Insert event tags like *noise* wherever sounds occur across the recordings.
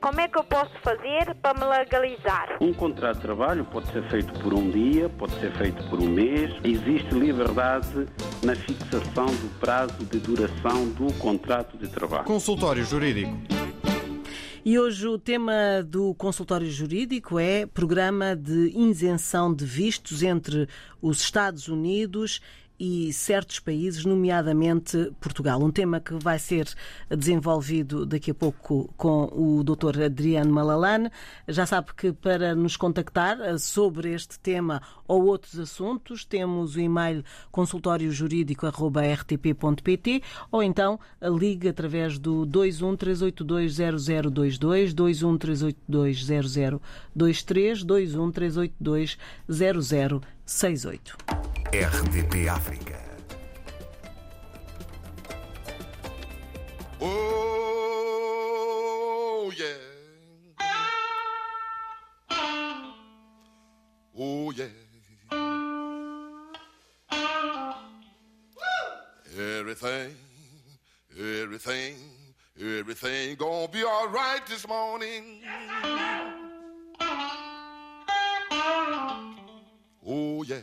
Como é que eu posso fazer para me legalizar? Um contrato de trabalho pode ser feito por um dia, pode ser feito por um mês. Existe liberdade na fixação do prazo de duração do contrato de trabalho. Consultório Jurídico. E hoje o tema do consultório jurídico é programa de isenção de vistos entre os Estados Unidos e certos países, nomeadamente Portugal. Um tema que vai ser desenvolvido daqui a pouco com o Dr. Adriano Malalane. Já sabe que para nos contactar sobre este tema ou outros assuntos, temos o e-mail consultóriojurídico.rtp.pt ou então ligue através do 213820022, 213820023, 213820068. RDP África. Oh, yeah. Oh, yeah. Everything, everything, everything gonna be all right this morning. Oh, yeah.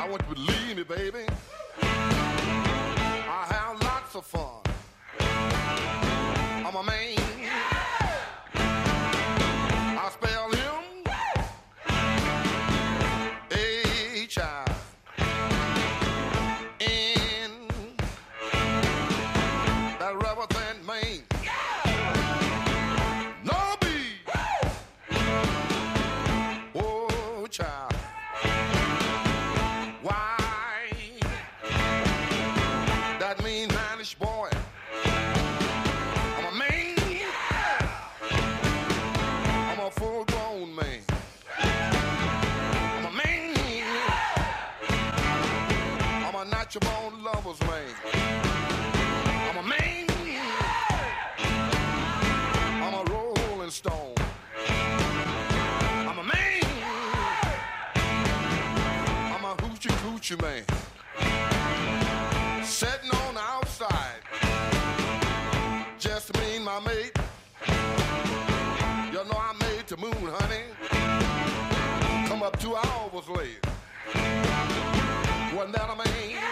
I want you to believe me, baby. I have lots of fun. I'm a natural lover's man. I'm a man. I'm a rolling stone. I'm a man. I'm a hoochie coochie man. Sitting on the outside. Just me and my mate. You know I made the moon, honey. Come up two hours late. Wasn't that a man?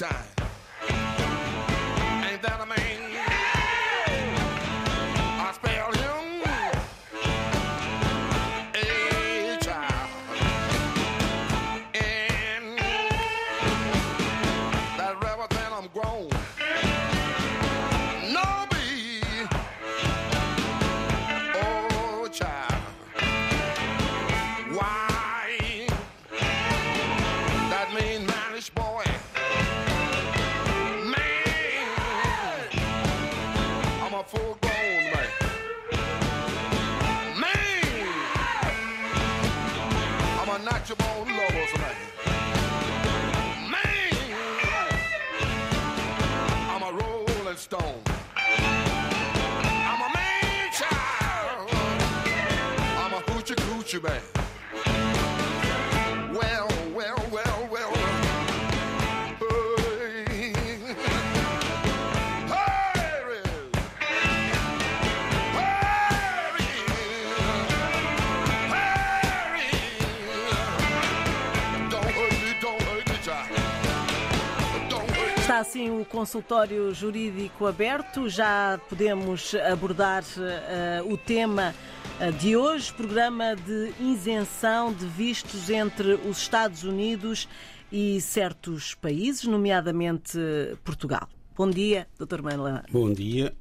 Time. O consultório jurídico aberto, já podemos abordar eh, o tema eh, de hoje, programa de isenção de vistos entre os Estados Unidos e certos países, nomeadamente eh, Portugal. Bom dia, Dr. Manuel. Bom dia.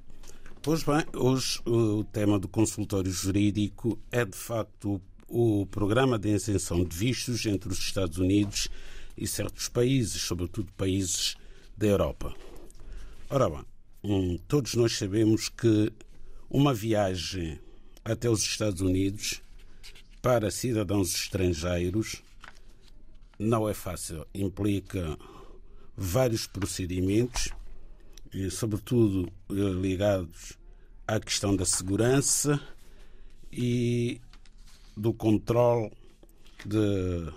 Pois bem, hoje o tema do consultório jurídico é de facto o programa de isenção de vistos entre os Estados Unidos e certos países, sobretudo países da Europa. Ora bem, hum, todos nós sabemos que uma viagem até os Estados Unidos para cidadãos estrangeiros não é fácil, implica vários procedimentos e, sobretudo eh, ligados à questão da segurança e do controle de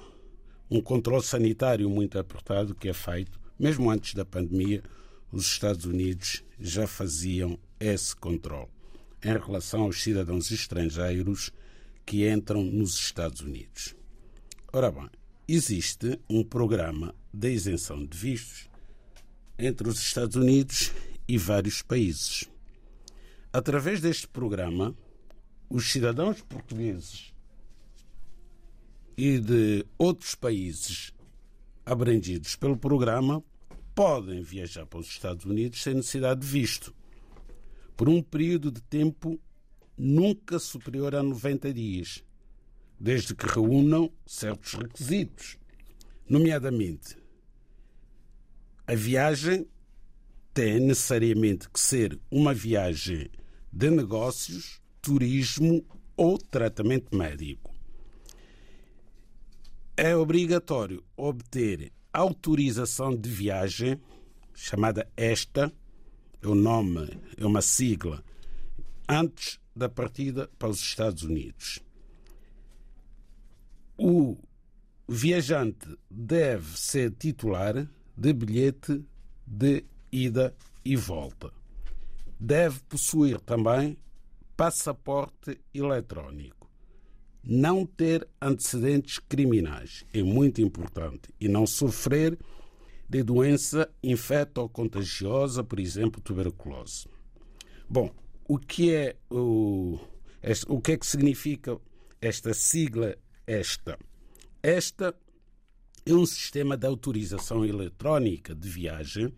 um controle sanitário muito apertado que é feito, mesmo antes da pandemia, os Estados Unidos já faziam esse controle em relação aos cidadãos estrangeiros que entram nos Estados Unidos. Ora bem, existe um programa de isenção de vistos entre os Estados Unidos e vários países. Através deste programa, os cidadãos portugueses e de outros países abrangidos pelo programa podem viajar para os Estados Unidos sem necessidade de visto, por um período de tempo nunca superior a 90 dias, desde que reúnam certos requisitos, nomeadamente a viagem tem necessariamente que ser uma viagem de negócios, turismo ou tratamento médico. É obrigatório obter autorização de viagem, chamada ESTA, é o nome, é uma sigla, antes da partida para os Estados Unidos. O viajante deve ser titular de bilhete de ida e volta. Deve possuir também passaporte eletrónico. Não ter antecedentes criminais é muito importante e não sofrer de doença infecto-contagiosa, por exemplo, tuberculose. Bom, o que é o, o que é que significa esta sigla esta? Esta é um sistema de autorização eletrónica de viagem.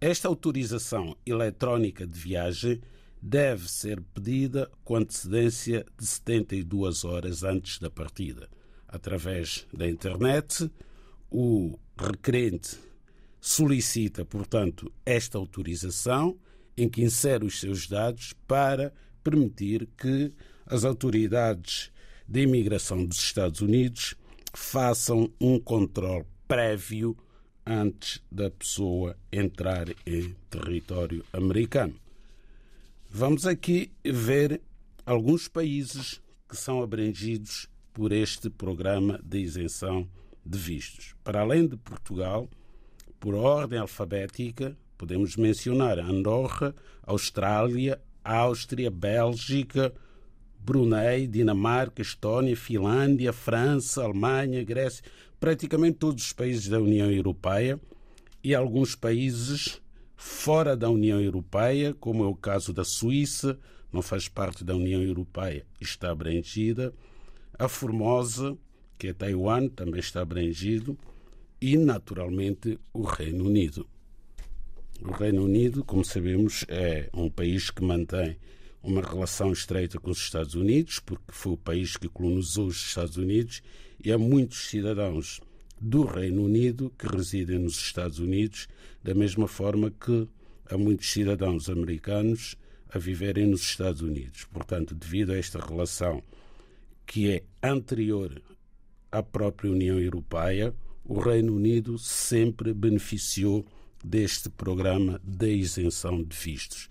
Esta autorização eletrónica de viagem deve ser pedida com antecedência de 72 horas antes da partida. Através da internet, o requerente solicita, portanto, esta autorização em que insere os seus dados para permitir que as autoridades de imigração dos Estados Unidos façam um controle prévio antes da pessoa entrar em território americano. Vamos aqui ver alguns países que são abrangidos por este programa de isenção de vistos. Para além de Portugal, por ordem alfabética, podemos mencionar Andorra, Austrália, Áustria, Bélgica, Brunei, Dinamarca, Estónia, Finlândia, França, Alemanha, Grécia, praticamente todos os países da União Europeia e alguns países fora da União Europeia, como é o caso da Suíça, não faz parte da União Europeia, está abrangida. A Formosa, que é Taiwan, também está abrangido. E, naturalmente, o Reino Unido. O Reino Unido, como sabemos, é um país que mantém uma relação estreita com os Estados Unidos, porque foi o país que colonizou os Estados Unidos, e há muitos cidadãos do Reino Unido que residem nos Estados Unidos, da mesma forma que há muitos cidadãos americanos a viverem nos Estados Unidos. Portanto, devido a esta relação que é anterior à própria União Europeia, o Reino Unido sempre beneficiou deste programa de isenção de vistos,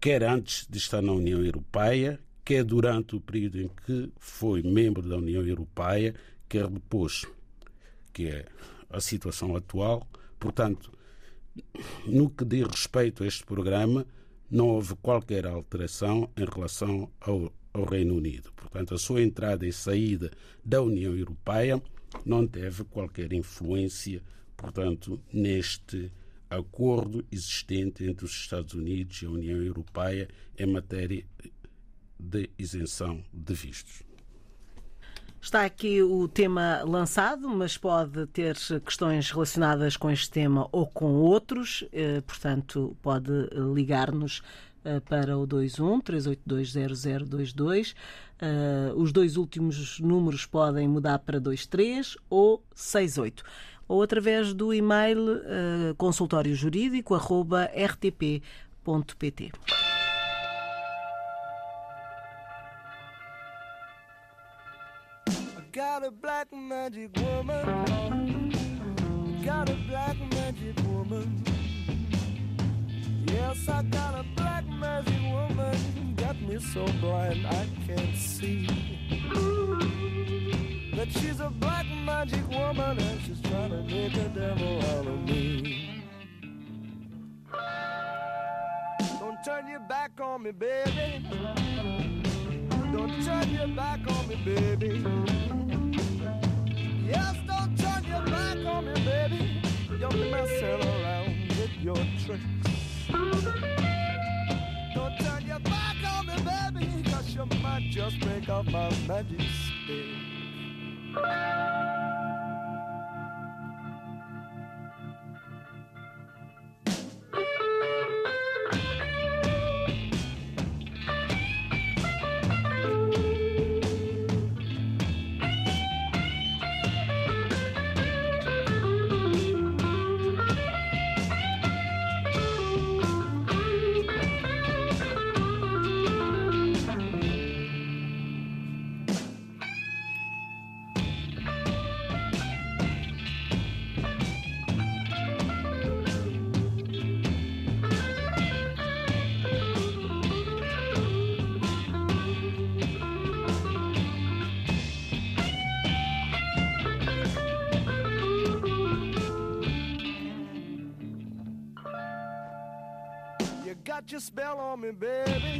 quer antes de estar na União Europeia, quer durante o período em que foi membro da União Europeia, quer depois, que é a situação atual. Portanto, no que diz respeito a este programa, não houve qualquer alteração em relação ao, ao Reino Unido. Portanto, a sua entrada e saída da União Europeia não teve qualquer influência, portanto, neste acordo existente entre os Estados Unidos e a União Europeia em matéria de isenção de vistos. Está aqui o tema lançado, mas pode ter questões relacionadas com este tema ou com outros, eh, portanto, pode ligar-nos eh, para o 21 3820022. Eh, os dois últimos números podem mudar para 23 ou 68 ou através do e-mail consultóriojurídico.rtp.pt. got a black magic woman. Got a black magic woman. Yes, I got a black magic woman. Got me so blind I can't see. That she's a black magic woman and she's trying to make a devil out of me. Don't turn your back on me, baby. Don't turn your back on me, baby. Yes, don't turn your back on me, baby. You're messing around with your tricks. Don't turn your back on me, baby, cause you might just break off my magic stick. Your spell on me, baby.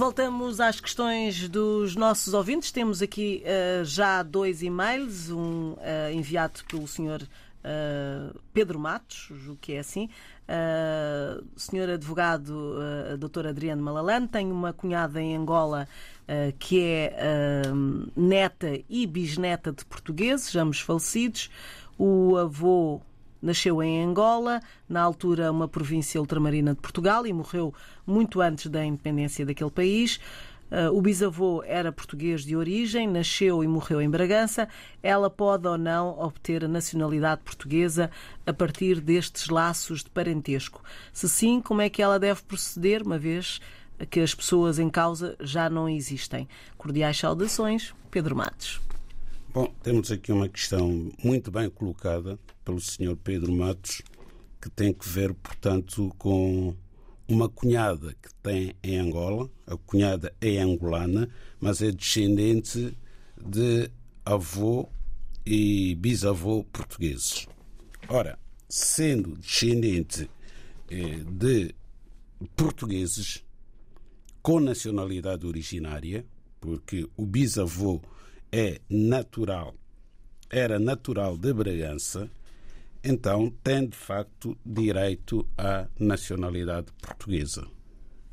Voltamos às questões dos nossos ouvintes. Temos aqui uh, já dois e-mails, um uh, enviado pelo senhor uh, Pedro Matos, o que é assim. Uh, senhor advogado, uh, Dr. Adriano Malalane, tem uma cunhada em Angola uh, que é neta e bisneta de portugueses, ambos falecidos. O avô Nasceu em Angola, na altura uma província ultramarina de Portugal, e morreu muito antes da independência daquele país. Uh, o bisavô era português de origem, nasceu e morreu em Bragança. Ela pode ou não obter a nacionalidade portuguesa a partir destes laços de parentesco? Se sim, como é que ela deve proceder, uma vez que as pessoas em causa já não existem? Cordiais saudações, Pedro Matos. Bom, temos aqui uma questão muito bem colocada pelo Sr. Pedro Matos, que tem que ver, portanto, com uma cunhada que tem em Angola. A cunhada é angolana, mas é descendente de avô e bisavô portugueses. Ora, sendo descendente eh, de portugueses com nacionalidade originária, porque o bisavô é natural, era natural de Bragança, então tem de facto direito à nacionalidade portuguesa.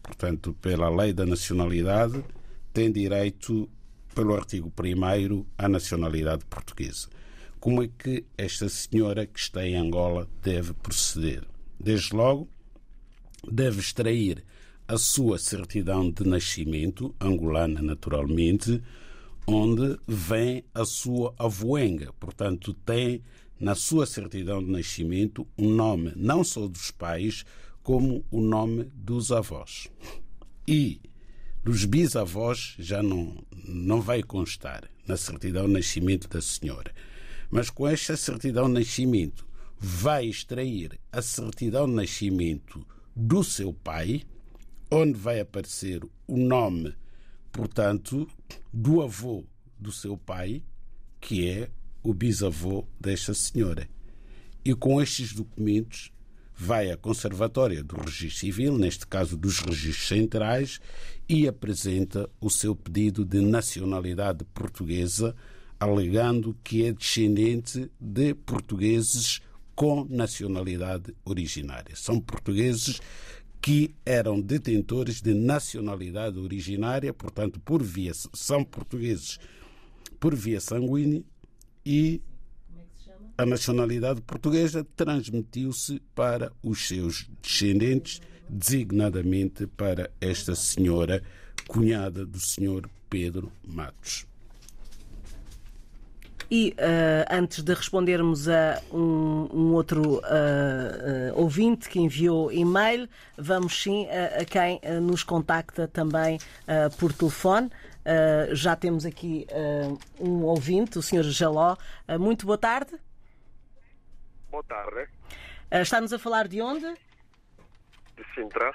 Portanto, pela lei da nacionalidade, tem direito, pelo artigo 1, à nacionalidade portuguesa. Como é que esta senhora que está em Angola deve proceder? Desde logo, deve extrair a sua certidão de nascimento, angolana naturalmente, onde vem a sua avoenga. Portanto, tem na sua certidão de nascimento o um nome não só dos pais, como o nome dos avós. E dos bisavós já não, não vai constar na certidão de nascimento da senhora. Mas com esta certidão de nascimento vai extrair a certidão de nascimento do seu pai, onde vai aparecer o nome portanto, do avô do seu pai, que é o bisavô desta senhora. E com estes documentos vai à Conservatória do Registro Civil, neste caso dos registros centrais, e apresenta o seu pedido de nacionalidade portuguesa, alegando que é descendente de portugueses com nacionalidade originária. São portugueses que eram detentores de nacionalidade originária, portanto, por via são portugueses por via sanguínea e a nacionalidade portuguesa transmitiu-se para os seus descendentes, designadamente para esta senhora, cunhada do senhor Pedro Matos. E uh, antes de respondermos a um, um outro uh, uh, ouvinte que enviou e-mail, vamos sim a, a quem nos contacta também por telefone. já temos aqui um ouvinte, o Sr. Jaló. muito boa tarde. Boa tarde. Está-nos a falar de onde? De Sintra.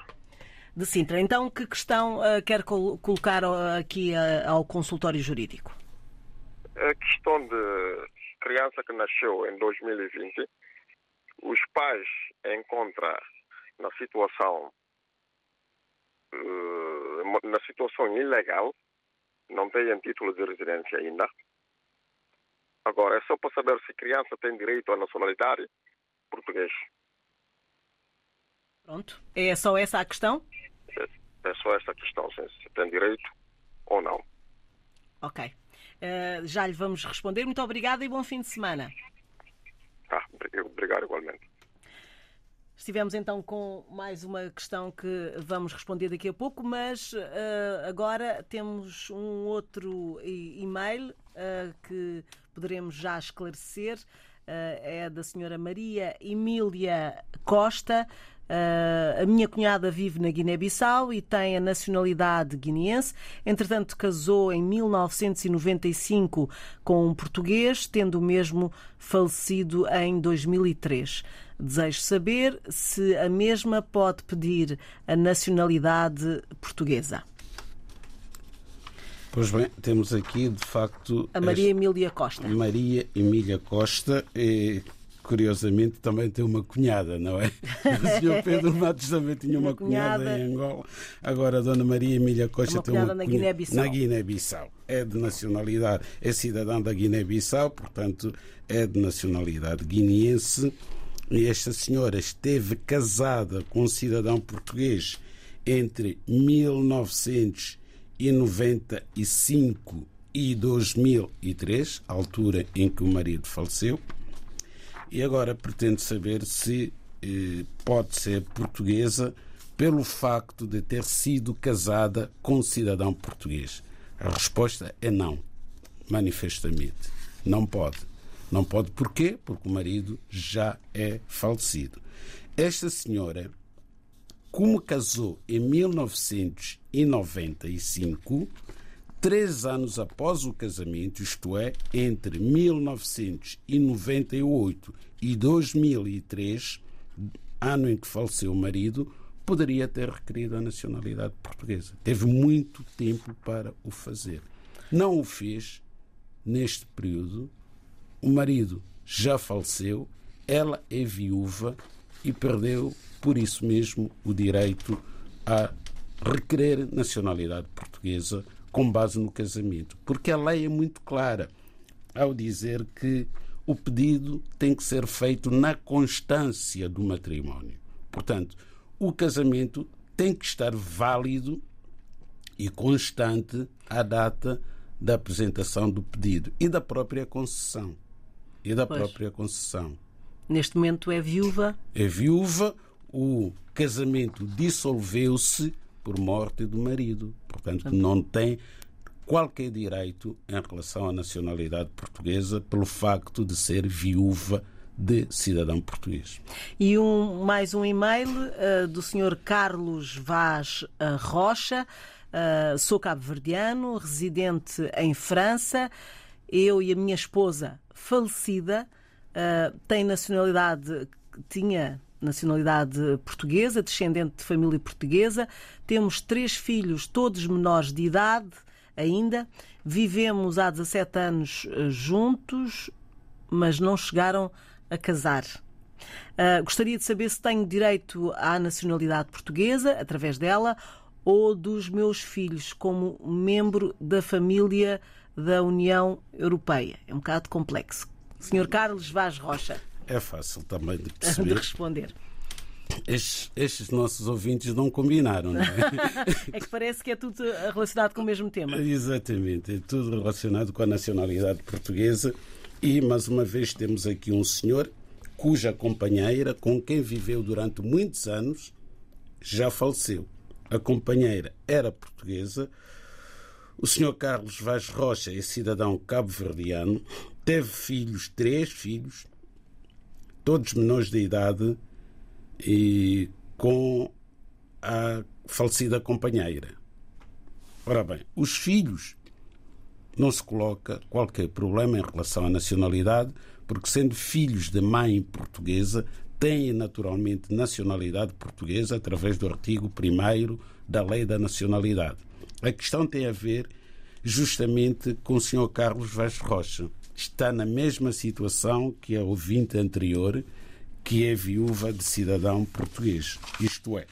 De Sintra. Então, que questão quer col colocar aqui ao consultório jurídico? A questão de criança que nasceu em 2020, os pais encontram na situação eh, na situação ilegal, não têm título de residência ainda. Agora, é só para saber se criança tem direito à nacionalidade português. Pronto. É só essa a questão? É, é só essa a questão, se tem direito ou não. Ok. Uh, já lhe vamos responder. Muito obrigada e bom fim de semana. Ah, obrigado igualmente. Estivemos então com mais uma questão que vamos responder daqui a pouco, mas uh, agora temos um outro e-mail uh, que poderemos já esclarecer. Uh, é da senhora Maria Emília Costa. Uh, a minha cunhada vive na Guiné-Bissau e tem a nacionalidade guineense. Entretanto, casou em 1995 com um português, tendo o mesmo falecido em 2003. Desejo saber se a mesma pode pedir a nacionalidade portuguesa. Pois bem, temos aqui de facto. A Maria Emília Costa. Maria Emília Costa, que curiosamente, também tem uma cunhada, não é? *laughs* O senhor Pedro Matos também tinha uma, Uma cunhada, cunhada. em Angola. Agora a dona Maria Emília Costa Uma tem uma cunhada na cunha- Guiné-Bissau. Na Guiné-Bissau. É de nacionalidade, é cidadã da Guiné-Bissau, portanto, é de nacionalidade guineense. E esta senhora esteve casada com um cidadão português entre 1995 e 2003, altura em que o marido faleceu. E agora pretendo saber se eh, pode ser portuguesa pelo facto de ter sido casada com um cidadão português. A resposta é não, manifestamente. Não pode. Não pode porquê? Porque o marido já é falecido. Esta senhora, como casou em 1995, três anos após o casamento, isto é, entre 1998 e 2003, ano em que faleceu o marido, poderia ter requerido a nacionalidade portuguesa. Teve muito tempo para o fazer. Não o fez neste período. O marido já faleceu, ela é viúva e perdeu, por isso mesmo, o direito a requerer nacionalidade portuguesa com base no casamento. Porque a lei é muito clara ao dizer que o pedido tem que ser feito na constância do matrimónio. Portanto, o casamento tem que estar válido e constante à data da apresentação do pedido e da própria concessão. E da Pois. própria concessão. Neste momento é viúva. É viúva, o casamento dissolveu-se por morte do marido. Portanto, não tem qualquer direito em relação à nacionalidade portuguesa pelo facto de ser viúva de cidadão português. E um, mais um e-mail eh, do Sr. Carlos Vaz eh, Rocha. Eh, sou cabo-verdiano, residente em França. Eu e a minha esposa, falecida, eh, tem nacionalidade, tinha nacionalidade portuguesa, descendente de família portuguesa. Temos três filhos, todos menores de idade ainda. Vivemos há 17 anos eh, juntos, mas não chegaram a casar. Ah, gostaria de saber se tenho direito à nacionalidade portuguesa, através dela, ou dos meus filhos, como membro da família da União Europeia. É um bocado complexo. Sr. Carlos Vaz Rocha, É fácil também de *laughs* de perceber. responder. Estes, estes nossos ouvintes não combinaram, não é? *laughs* É que parece que é tudo relacionado com o mesmo tema. Exatamente, é tudo relacionado com a nacionalidade portuguesa. E, mais uma vez, temos aqui um senhor cuja companheira, com quem viveu durante muitos anos, já faleceu. A companheira era portuguesa. O senhor Carlos Vaz Rocha é cidadão cabo-verdiano. Teve filhos, três filhos, todos menores de idade, e com a falecida companheira. Ora bem, os filhos não se coloca qualquer problema em relação à nacionalidade, porque sendo filhos de mãe portuguesa, têm naturalmente nacionalidade portuguesa através do artigo 1 da Lei da Nacionalidade. A questão tem a ver justamente com o Sr. Carlos Vaz Rocha. Está na mesma situação que a ouvinte anterior, que é viúva de cidadão português. Isto é,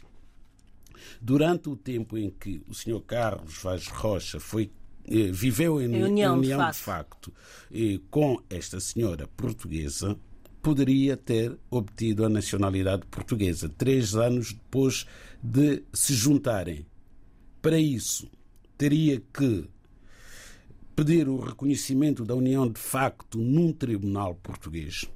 durante o tempo em que o Sr. Carlos Vaz Rocha foi eh, viveu em, Em união de de facto. facto eh, com esta senhora portuguesa, poderia ter obtido a nacionalidade portuguesa três anos depois de se juntarem. Para isso, teria que pedir o reconhecimento da união de facto num tribunal português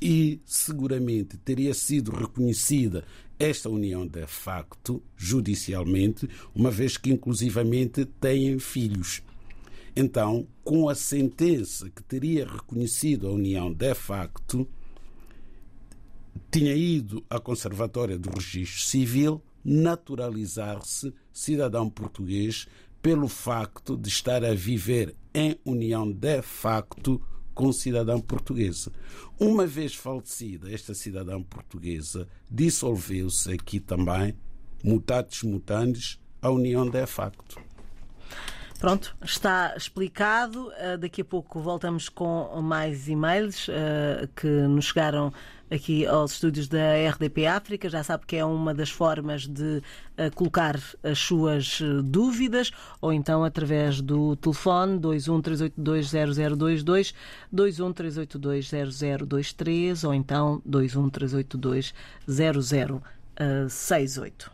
e seguramente teria sido reconhecida esta união de facto judicialmente, uma vez que inclusivamente têm filhos. Então, com a sentença que teria reconhecido a união de facto, tinha ido à Conservatória do Registro Civil naturalizar-se cidadão português pelo facto de estar a viver em união de facto com cidadã portuguesa. Uma vez falecida esta cidadã portuguesa, dissolveu-se aqui também, mutatis mutandis, a união de facto. Pronto, está explicado. Uh, daqui a pouco voltamos com mais e-mails uh, que nos chegaram aqui aos estúdios da RDP África. Já sabe que é uma das formas de uh, colocar as suas dúvidas, ou então através do telefone 213820022, 213820023, ou então 213820068.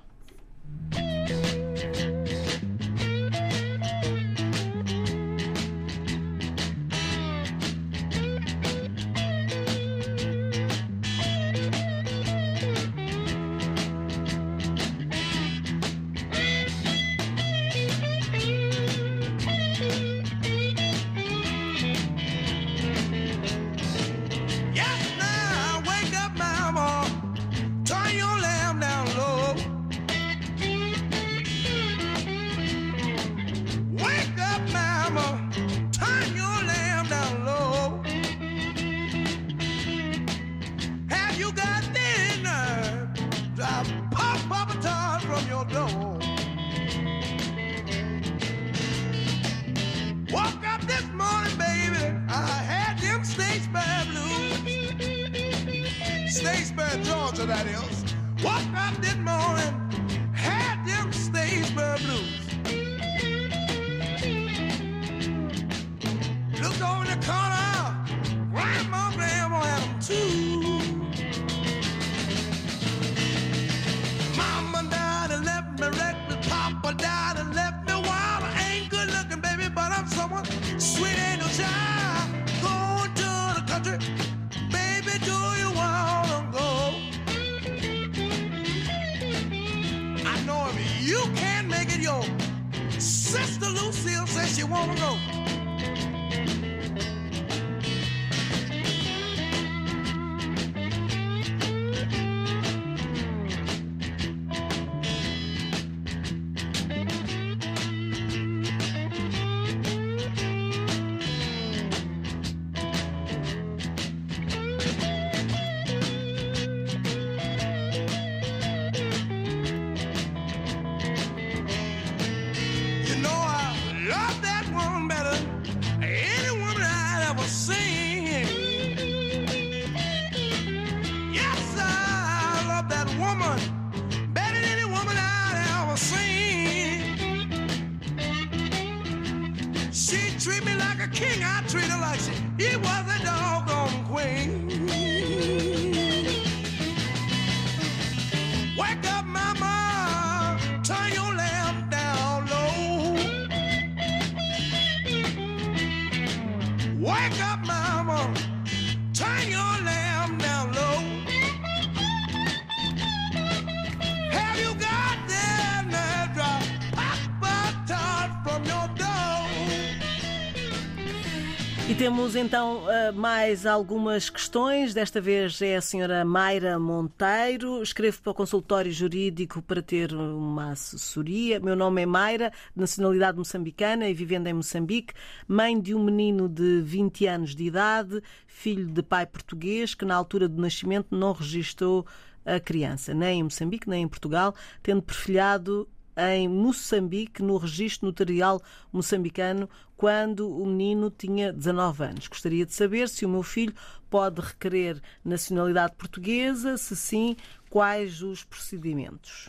Temos então eh, mais algumas questões. Desta vez é a senhora Mayra Monteiro. Escrevo para o consultório jurídico para ter uma assessoria. Meu nome é Mayra, de nacionalidade moçambicana e vivendo em Moçambique. Mãe de um menino de 20 anos de idade, filho de pai português, que na altura do nascimento não registrou a criança, nem em Moçambique, nem em Portugal, tendo perfilhado em Moçambique, no registro notarial moçambicano, quando o menino tinha 19 anos. Gostaria de saber se o meu filho pode requerer nacionalidade portuguesa, se sim, quais os procedimentos.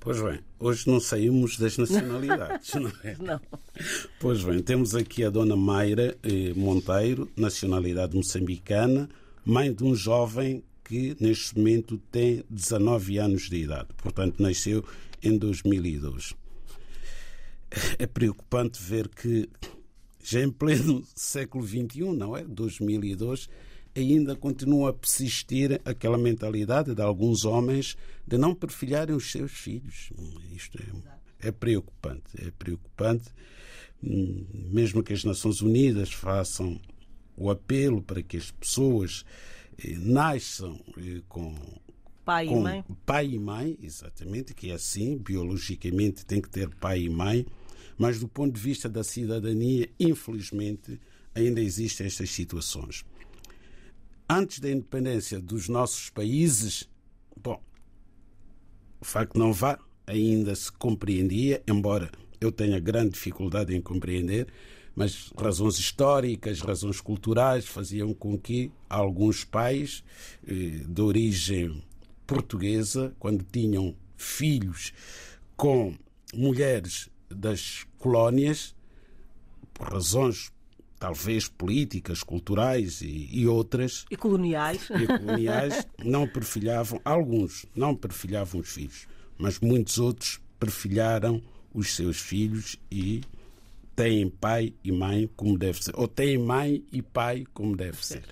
Pois bem, hoje não saímos das *laughs* nacionalidades, não é? Não. Pois bem, temos aqui a dona Mayra eh, Monteiro, nacionalidade moçambicana, mãe de um jovem que neste momento tem 19 anos de idade, portanto nasceu em 2002. É preocupante ver que já em pleno *laughs* século XXI, não é? 2002, ainda continua a persistir aquela mentalidade de alguns homens de não perfilharem os seus filhos. Isto é, é preocupante, é preocupante. Hum, Mesmo que as Nações Unidas façam o apelo para que as pessoas eh, nasçam eh, com Pai com e mãe. pai e mãe, exatamente, que é assim, biologicamente tem que ter pai e mãe, mas do ponto de vista da cidadania, infelizmente, ainda existem estas situações. Antes da independência dos nossos países, bom, o facto não vá ainda se compreendia, embora eu tenho a grande dificuldade em compreender, mas razões históricas, razões culturais faziam com que alguns pais eh, de origem portuguesa, quando tinham filhos com mulheres das colónias, por razões talvez políticas, culturais e, e outras, E coloniais. e coloniais, *laughs* não perfilhavam, alguns não perfilhavam os filhos, mas muitos outros perfilharam os seus filhos e têm pai e mãe como deve ser, ou têm mãe e pai como deve ser.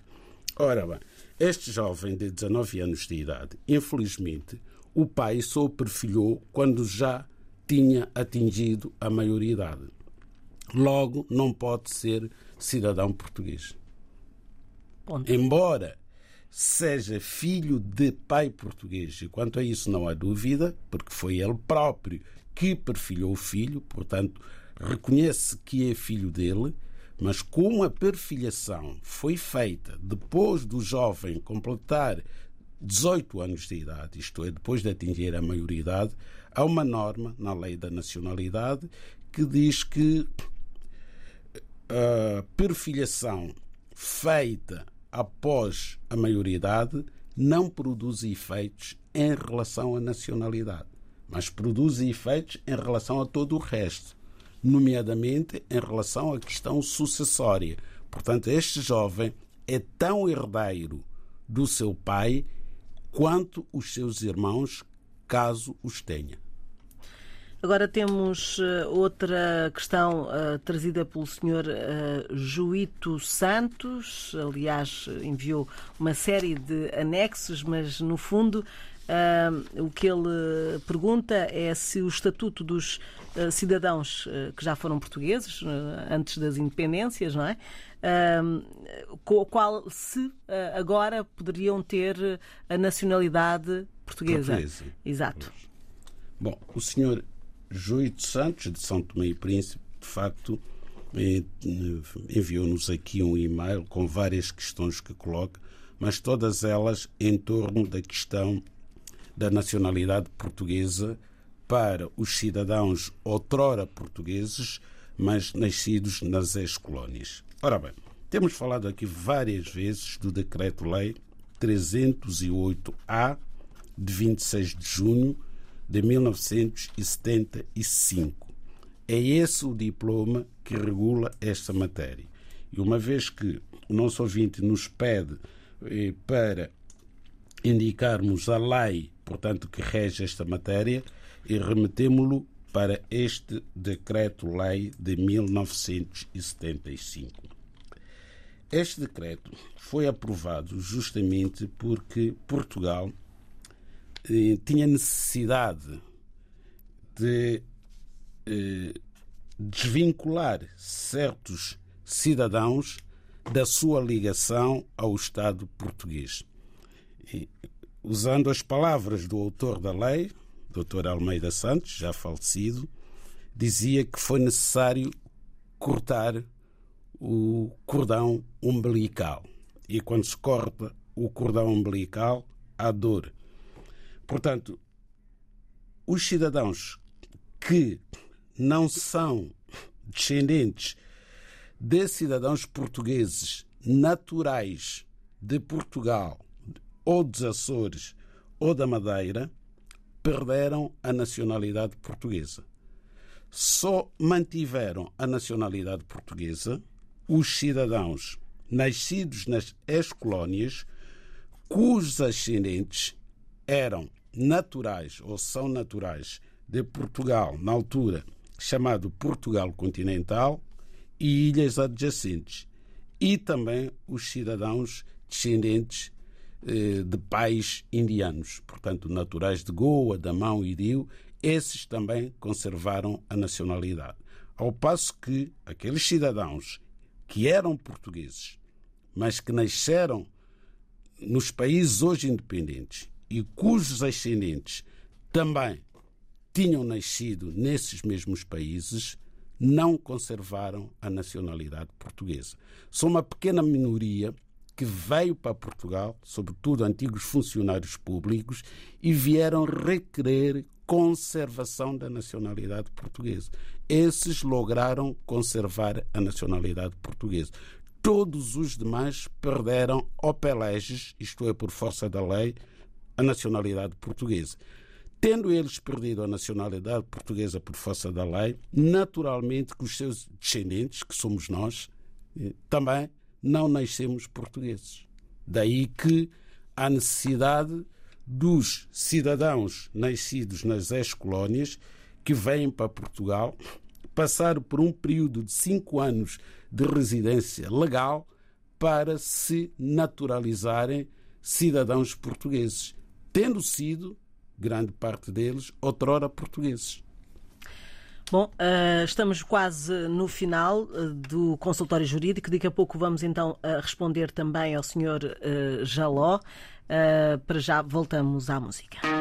Ora bem, este jovem de 19 anos de idade, infelizmente, o pai só o perfilhou quando já tinha atingido a maioridade. Logo, não pode ser cidadão português. Ponto. Embora seja filho de pai português, e quanto a isso não há dúvida, porque foi ele próprio que perfilhou o filho, portanto, reconhece que é filho dele, mas como a perfilhação foi feita depois do jovem completar 18 anos de idade, isto é, depois de atingir a maioridade, há uma norma na lei da nacionalidade que diz que a perfilhação feita após a maioridade não produz efeitos em relação à nacionalidade, mas produz efeitos em relação a todo o resto, nomeadamente em relação à questão sucessória. Portanto, este jovem é tão herdeiro do seu pai quanto os seus irmãos, caso os tenha. Agora temos eh, outra questão eh, trazida pelo Sr. Juíto Santos. Aliás, enviou uma série de anexos, mas no fundo eh, o que ele pergunta é se o estatuto dos eh, cidadãos eh, que já foram portugueses eh, antes das independências, não é? Qual se agora poderiam ter a nacionalidade portuguesa. Portuguesa. Exato. Bom, o senhor Joito Santos, de São Tomé e Príncipe, de facto, eh, enviou-nos aqui um e-mail com várias questões que coloca, mas todas elas em torno da questão da nacionalidade portuguesa para os cidadãos outrora portugueses, mas nascidos nas ex-colónias. Ora bem, temos falado aqui várias vezes do Decreto-Lei 308-A de 26 de junho de 1975. É esse o diploma que regula esta matéria. E uma vez que o nosso ouvinte nos pede eh, para indicarmos a lei, portanto, que rege esta matéria, e remetemos-lo para este Decreto-Lei de 1975. Este decreto foi aprovado justamente porque Portugal eh, tinha necessidade de eh, desvincular certos cidadãos da sua ligação ao Estado português. E, usando as palavras do autor da lei, Dr. Almeida Santos, já falecido, dizia que foi necessário cortar o cordão umbilical. E quando se corta o cordão umbilical, há dor. Portanto, os cidadãos que não são descendentes de cidadãos portugueses naturais de Portugal ou dos Açores ou da Madeira perderam a nacionalidade portuguesa. Só mantiveram a nacionalidade portuguesa os cidadãos nascidos nas ex-colónias cujos ascendentes eram naturais ou são naturais de Portugal, na altura chamado Portugal continental, e ilhas adjacentes, e também os cidadãos descendentes de pais indianos, portanto, naturais de Goa, Damão e Dio, esses também conservaram a nacionalidade. Ao passo que aqueles cidadãos que eram portugueses, mas que nasceram nos países hoje independentes e cujos ascendentes também tinham nascido nesses mesmos países, não conservaram a nacionalidade portuguesa. São uma pequena minoria que veio para Portugal, sobretudo antigos funcionários públicos, e vieram requerer conservação da nacionalidade portuguesa. Esses lograram conservar a nacionalidade portuguesa. Todos os demais perderam opeleges, isto é, por força da lei, a nacionalidade portuguesa. Tendo eles perdido a nacionalidade portuguesa por força da lei, naturalmente que os seus descendentes, que somos nós, eh, também não nascemos portugueses. Daí que há necessidade dos cidadãos nascidos nas ex-colónias que vêm para Portugal passar por um período de cinco anos de residência legal para se naturalizarem cidadãos portugueses, tendo sido, grande parte deles, outrora portugueses. Bom, uh, estamos quase no final uh, do consultório jurídico. Daqui a pouco vamos então responder também ao Sr. Jaló. para já voltamos à música.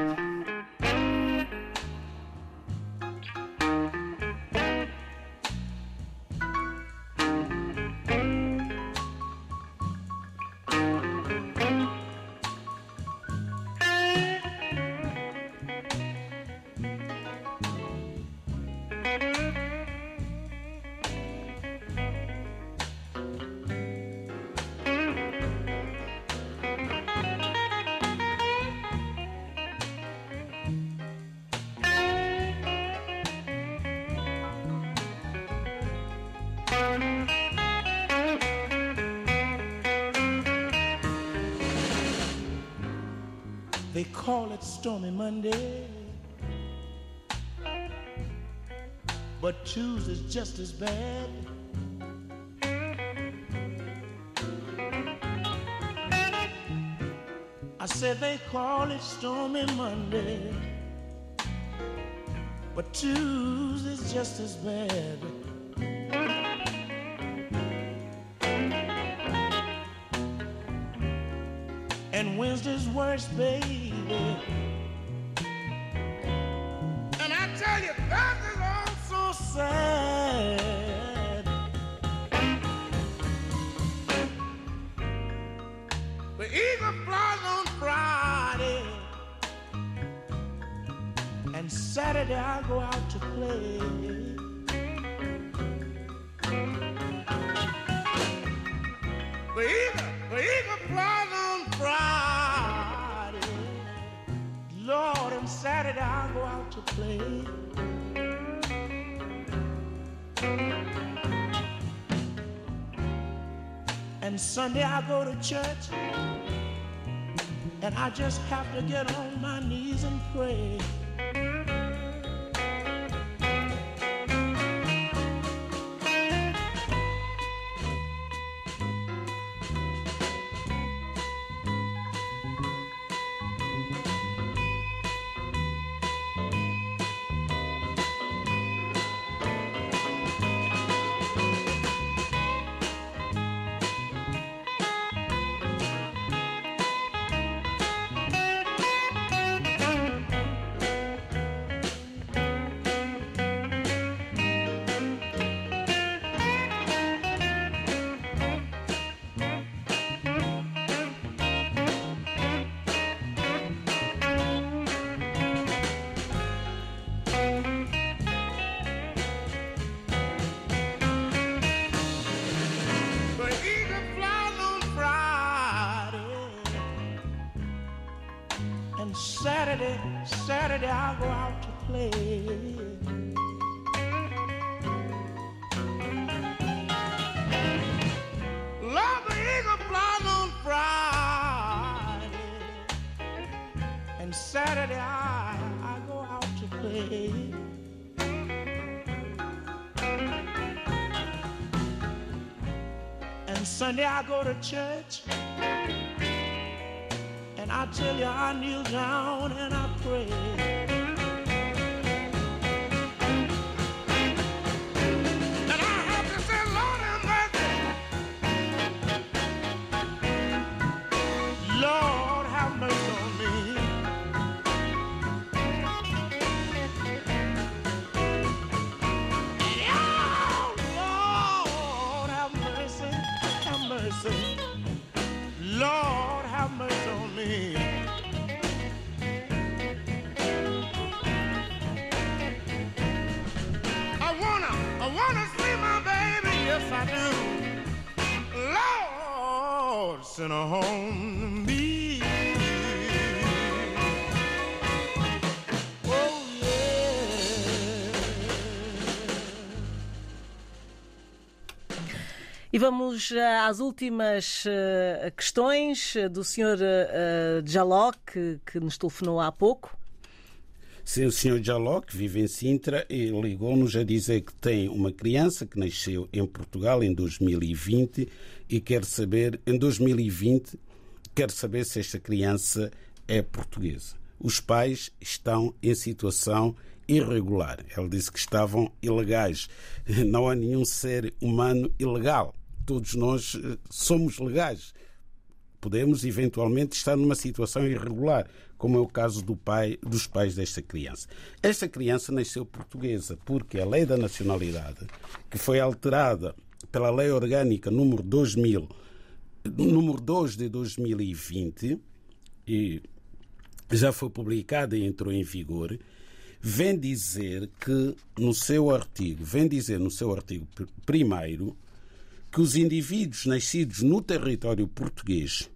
Call it Stormy Monday. But Tuesday's just as bad. I said they call it Stormy Monday. But Tuesday's just as bad. And Wednesday's worse, baby. Sunday I go to church. And I just have to get on my knees and pray. Saturday I, I go out to play. And Sunday I go to church. And I tell you, I kneel down vamos eh, às últimas eh, questões eh, do Sr. Jaló, que, que nos telefonou há pouco. Sim, o Sr. Que vive em Sintra, e ligou-nos a dizer que tem uma criança que nasceu em Portugal em 2020 e quer saber, em 2020, quer saber se esta criança é portuguesa. Os pais estão em situação irregular. Ele disse que estavam ilegais. *laughs* Não há nenhum ser humano ilegal. Todos nós eh, somos legais. Podemos eventualmente estar numa situação irregular, como é o caso do pai, dos pais desta criança. Esta criança nasceu portuguesa porque a lei da nacionalidade, que foi alterada pela lei orgânica número 2000, número 2 de 2020 e já foi publicada e entrou em vigor, vem dizer que no seu artigo, vem dizer no seu artigo primeiro que os indivíduos nascidos no território português,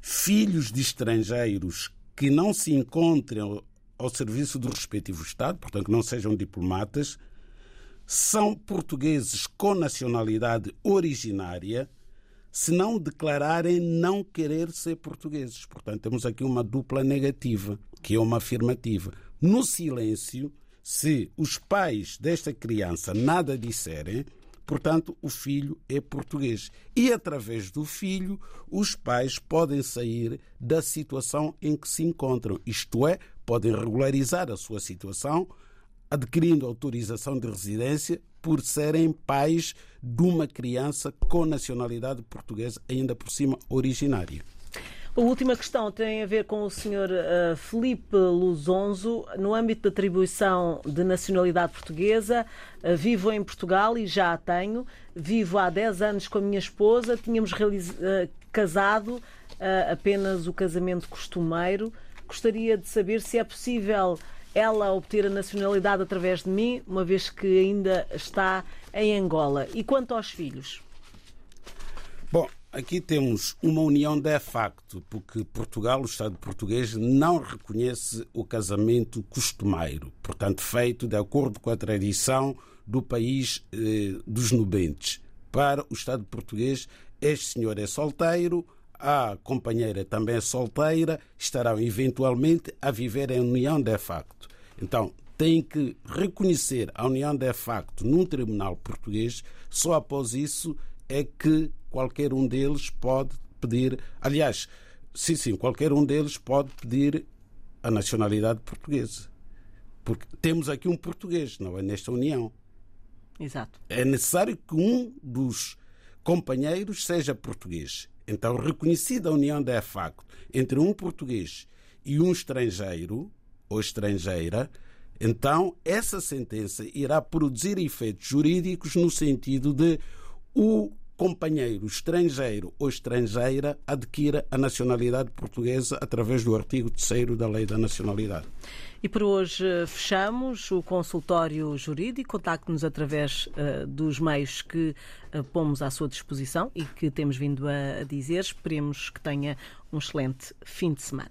filhos de estrangeiros que não se encontrem ao serviço do respectivo Estado, portanto não sejam diplomatas, são portugueses com nacionalidade originária se não declararem não querer ser portugueses. Portanto, temos aqui uma dupla negativa, que é uma afirmativa. No silêncio, se os pais desta criança nada disserem, Portanto, o filho é português. E através do filho, os pais podem sair da situação em que se encontram. Isto é, podem regularizar a sua situação, adquirindo autorização de residência por serem pais de uma criança com nacionalidade portuguesa, ainda por cima originária. A última questão tem a ver com o Sr. Uh, Felipe Luzonzo. No âmbito da atribuição de nacionalidade portuguesa, uh, vivo em Portugal e já a tenho. Vivo há 10 anos com a minha esposa. Tínhamos uh, casado apenas o casamento costumeiro. Gostaria de saber se é possível ela obter a nacionalidade através de mim, uma vez que ainda está em Angola. E quanto aos filhos? Bom, Aqui temos uma união de facto, porque Portugal, o Estado português, não reconhece o casamento costumeiro, portanto, feito de acordo com a tradição do país eh, dos nubentes. Para o Estado português, este senhor é solteiro, a companheira também é solteira, estarão eventualmente a viver em união de facto. Então, tem que reconhecer a união de facto num tribunal português, só após isso é que qualquer um deles pode pedir, aliás, sim, sim, qualquer um deles pode pedir a nacionalidade portuguesa. Porque temos aqui um português, não é? Nesta união. Exato. É necessário que um dos companheiros seja português. Então, reconhecida a união de facto entre um português e um estrangeiro ou estrangeira, então essa sentença irá produzir efeitos jurídicos no sentido de o companheiro estrangeiro ou estrangeira adquira a nacionalidade portuguesa através do artigo 3 da Lei da Nacionalidade. E por hoje eh, fechamos o consultório jurídico. Contacte-nos através uh, dos meios que uh, pomos à sua disposição e que temos vindo a, a dizer. Esperemos que tenha um excelente fim de semana.